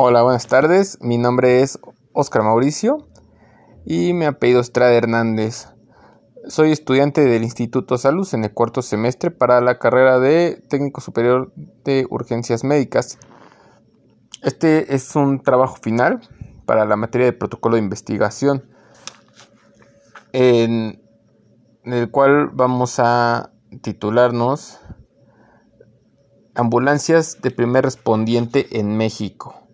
Hola, buenas tardes. Mi nombre es Oscar Mauricio y mi apellido Estrada Hernández. Soy estudiante del Instituto Salud en el cuarto semestre para la carrera de Técnico Superior de Urgencias Médicas. Este es un trabajo final para la materia de protocolo de investigación, en el cual vamos a titularnos Ambulancias de primer respondiente en México.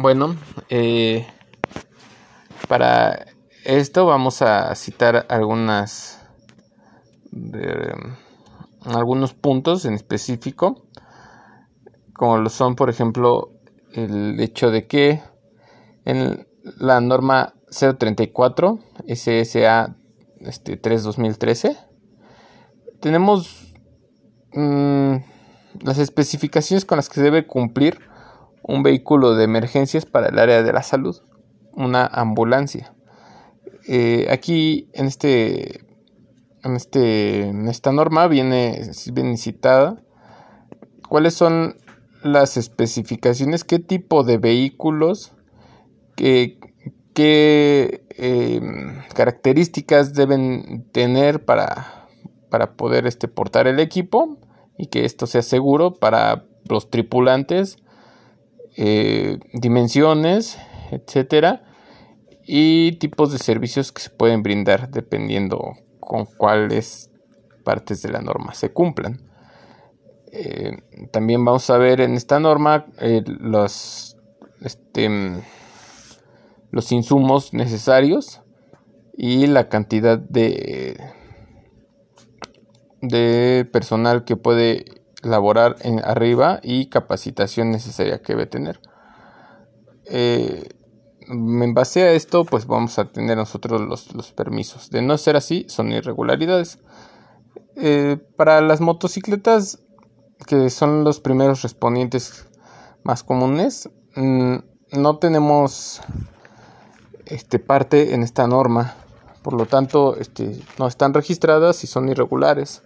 Bueno, eh, para esto vamos a citar algunas algunos puntos en específico, como lo son, por ejemplo, el hecho de que en la norma 034 SSA este, 3 2013 tenemos mm, las especificaciones con las que se debe cumplir un vehículo de emergencias para el área de la salud, una ambulancia. Eh, aquí en este, en este, esta norma viene, citada cuáles son las especificaciones, qué tipo de vehículos, qué, qué em, características deben tener para, para poder este, portar el equipo y que esto sea seguro para los tripulantes, eh, dimensiones, etcétera, y tipos de servicios que se pueden brindar dependiendo con cuáles partes de la norma se cumplan. Eh, también vamos a ver en esta norma eh, los, este, los insumos necesarios y la cantidad de, de personal que puede laborar en arriba y capacitación necesaria que debe tener. Eh, en base a esto, pues vamos a tener nosotros los, los permisos. De no ser así, son irregularidades. para las motocicletas que son los primeros respondientes más comunes, mm, no tenemos este, parte en esta norma. Por lo tanto, este, no están registradas y son irregulares.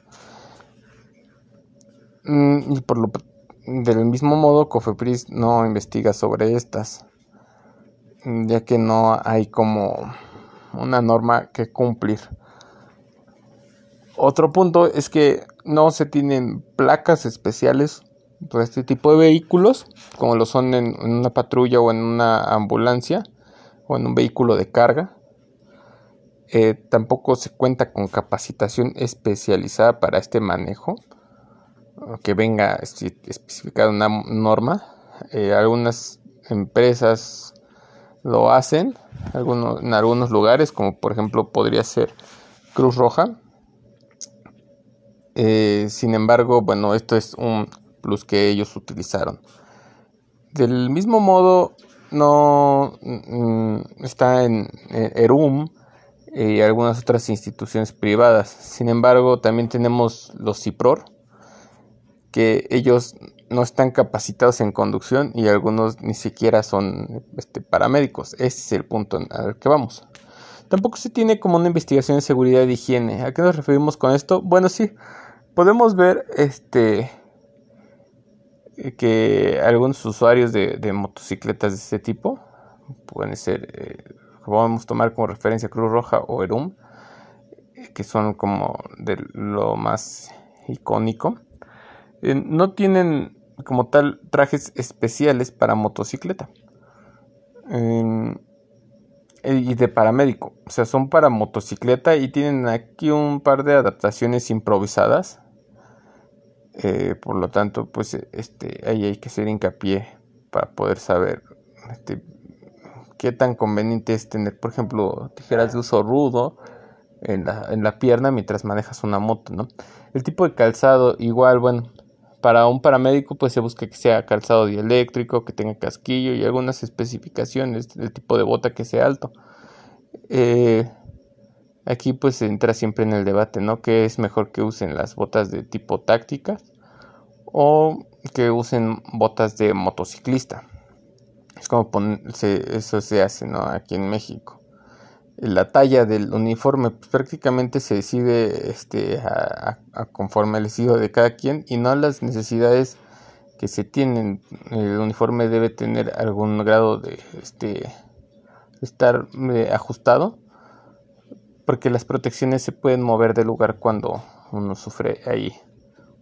Mm, y por lo del mismo modo, Cofepris no investiga sobre estas, ya que no hay como una norma que cumplir. Otro punto es que no se tienen placas especiales para este tipo de vehículos, como lo son en, una patrulla o en una ambulancia o en un vehículo de carga. Eh, tampoco se cuenta con capacitación especializada para este manejo, que venga especificada una norma. Eh, algunas empresas lo hacen en algunos lugares, como por ejemplo podría ser Cruz Roja, eh, sin embargo, bueno, esto es un plus que ellos utilizaron. Del mismo modo, no mm, está en ERUM y algunas otras instituciones privadas. Sin embargo, también tenemos los CIPROR, que ellos no están capacitados en conducción y algunos ni siquiera son este, paramédicos. Ese es el punto al que vamos. Tampoco se tiene como una investigación de seguridad y higiene. ¿A qué nos referimos con esto? Bueno, sí, podemos ver este que algunos usuarios de, motocicletas de este tipo pueden ser eh, podemos tomar como referencia Cruz Roja o Erum que son como de lo más icónico eh, no tienen como tal trajes especiales para motocicleta. Em, y de paramédico. O sea son para motocicleta y tienen aquí un par de adaptaciones improvisadas. Eh, por lo tanto, pues este, ahí hay que hacer hincapié para poder saber este, qué tan conveniente es tener, por ejemplo, tijeras de uso rudo en la, en la pierna mientras manejas una moto, ¿no? El tipo de calzado, igual, bueno, para un paramédico pues se busca que sea calzado dieléctrico, que tenga casquillo y algunas especificaciones del tipo de bota que sea alto. Eh, Aquí pues entra siempre en el debate, ¿no? ¿Qué es mejor que usen las botas de tipo tácticas o que usen botas de motociclista? Es como eso se hace, ¿no? Aquí en México. La talla del uniforme pues, prácticamente se decide este, a, conforme al estilo de cada quien y no las necesidades que se tienen. El uniforme debe tener algún grado de este estar eh, ajustado porque las protecciones se pueden mover de lugar cuando uno sufre ahí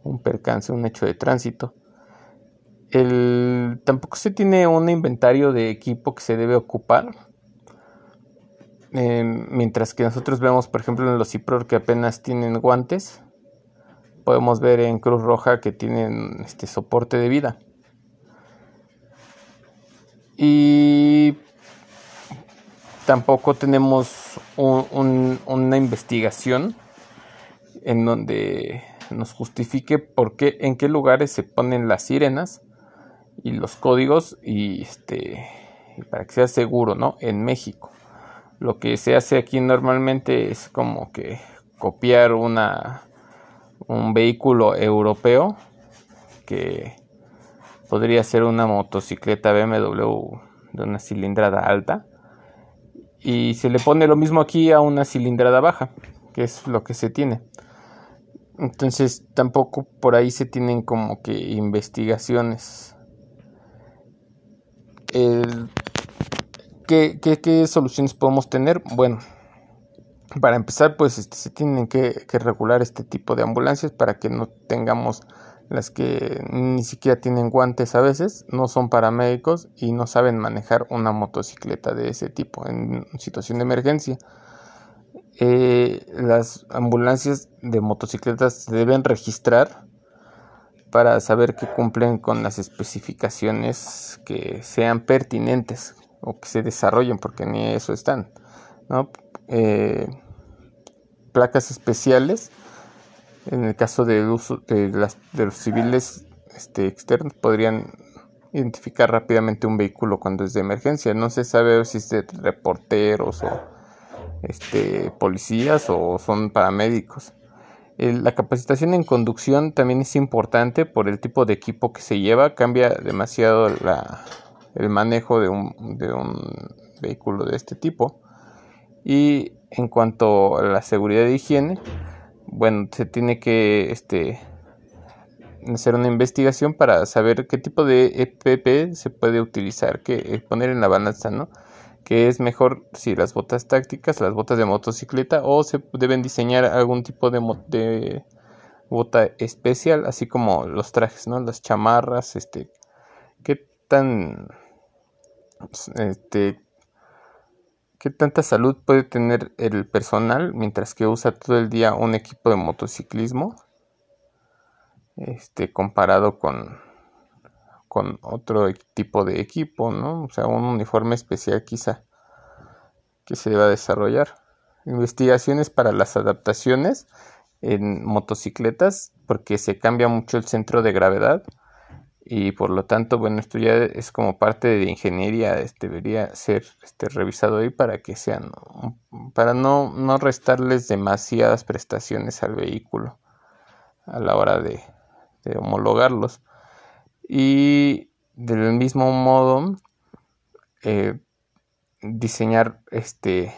un percance, un hecho de tránsito. El, tampoco se tiene un inventario de equipo que se debe ocupar. Mientras que nosotros vemos, por ejemplo, en los CIPROR que apenas tienen guantes, podemos ver en Cruz Roja que tienen este soporte de vida. Y tampoco tenemos una investigación en donde nos justifique por qué, en qué lugares se ponen las sirenas y los códigos y este para que sea seguro, ¿no? En México. Lo que se hace aquí normalmente es como que copiar una un vehículo europeo que podría ser una motocicleta BMW de una cilindrada alta y se le pone lo mismo aquí a una cilindrada baja, que es lo que se tiene. Entonces tampoco por ahí se tienen como que investigaciones. ¿Qué, soluciones podemos tener? Bueno, para empezar pues este, se tienen que, regular este tipo de ambulancias para que no tengamos las que ni siquiera tienen guantes a veces, no son paramédicos y no saben manejar una motocicleta de ese tipo en situación de emergencia. Eh, las ambulancias de motocicletas se deben registrar para saber que cumplen con las especificaciones que sean pertinentes o que se desarrollen, porque ni eso están. Eh, placas especiales, en el caso del uso de, las, de los civiles este, externos, podrían identificar rápidamente un vehículo cuando es de emergencia. No se sabe si es de reporteros o este, policías o son paramédicos. la capacitación en conducción también es importante por el tipo de equipo que se lleva, cambia demasiado el manejo de un, de un vehículo de este tipo. Y en cuanto a la seguridad de higiene, bueno, se tiene que este, hacer una investigación para saber qué tipo de EPP se puede utilizar, que poner en la balanza, ¿no? que es mejor si las botas tácticas, las botas de motocicleta o se deben diseñar algún tipo de, de bota especial, así como los trajes, ¿no? Las chamarras, este, tan, este, qué tanta salud puede tener el personal mientras que usa todo el día un equipo de motociclismo, este, comparado con con otro tipo de equipo, ¿no? O sea, un uniforme especial quizá que se deba desarrollar. Investigaciones para las adaptaciones en motocicletas porque se cambia mucho el centro de gravedad y por lo tanto, bueno, esto ya es como parte de ingeniería, este, debería ser este, revisado ahí para que sean, para no, no restarles demasiadas prestaciones al vehículo a la hora de, homologarlos. Y del mismo modo, eh, diseñar este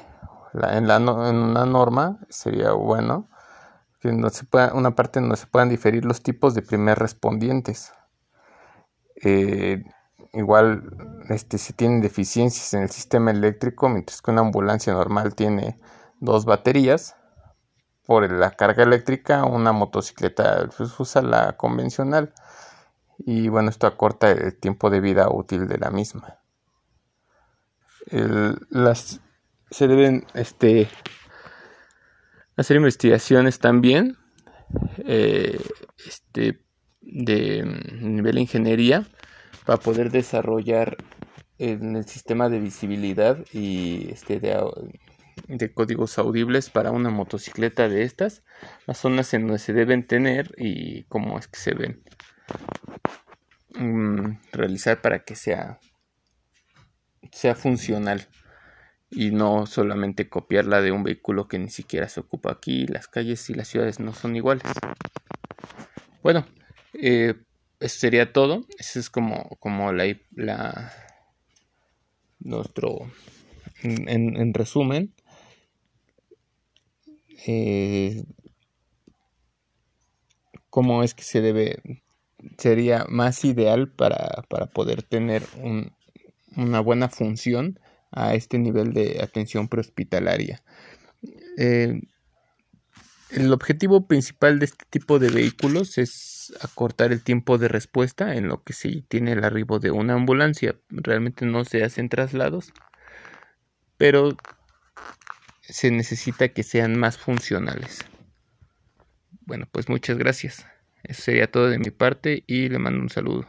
en, la, en una norma sería bueno que no se pueda, una parte donde se puedan diferir los tipos de primer respondientes. Eh, igual este, si tienen deficiencias en el sistema eléctrico, mientras que una ambulancia normal tiene dos baterías, por la carga eléctrica, una motocicleta pues, usa la convencional y bueno, esto acorta el tiempo de vida útil de la misma. las, se deben este, hacer investigaciones también eh, este, de nivel ingeniería para poder desarrollar en el sistema de visibilidad y este de, de, códigos audibles para una motocicleta de estas, las zonas en donde se deben tener y cómo es que se ven. Mm, realizar para que sea, sea funcional y no solamente copiarla de un vehículo que ni siquiera se ocupa aquí. Las calles y las ciudades no son iguales. Bueno, eh, eso sería todo. Eso es como, como la, nuestro en, resumen. Eh, cómo es que se debe sería más ideal para, poder tener una buena función a este nivel de atención prehospitalaria. Eh, el objetivo principal de este tipo de vehículos es acortar el tiempo de respuesta en lo que se tiene el arribo de una ambulancia. Realmente no se hacen traslados, pero se necesita que sean más funcionales. Bueno, pues muchas gracias. Eso sería todo de mi parte y le mando un saludo.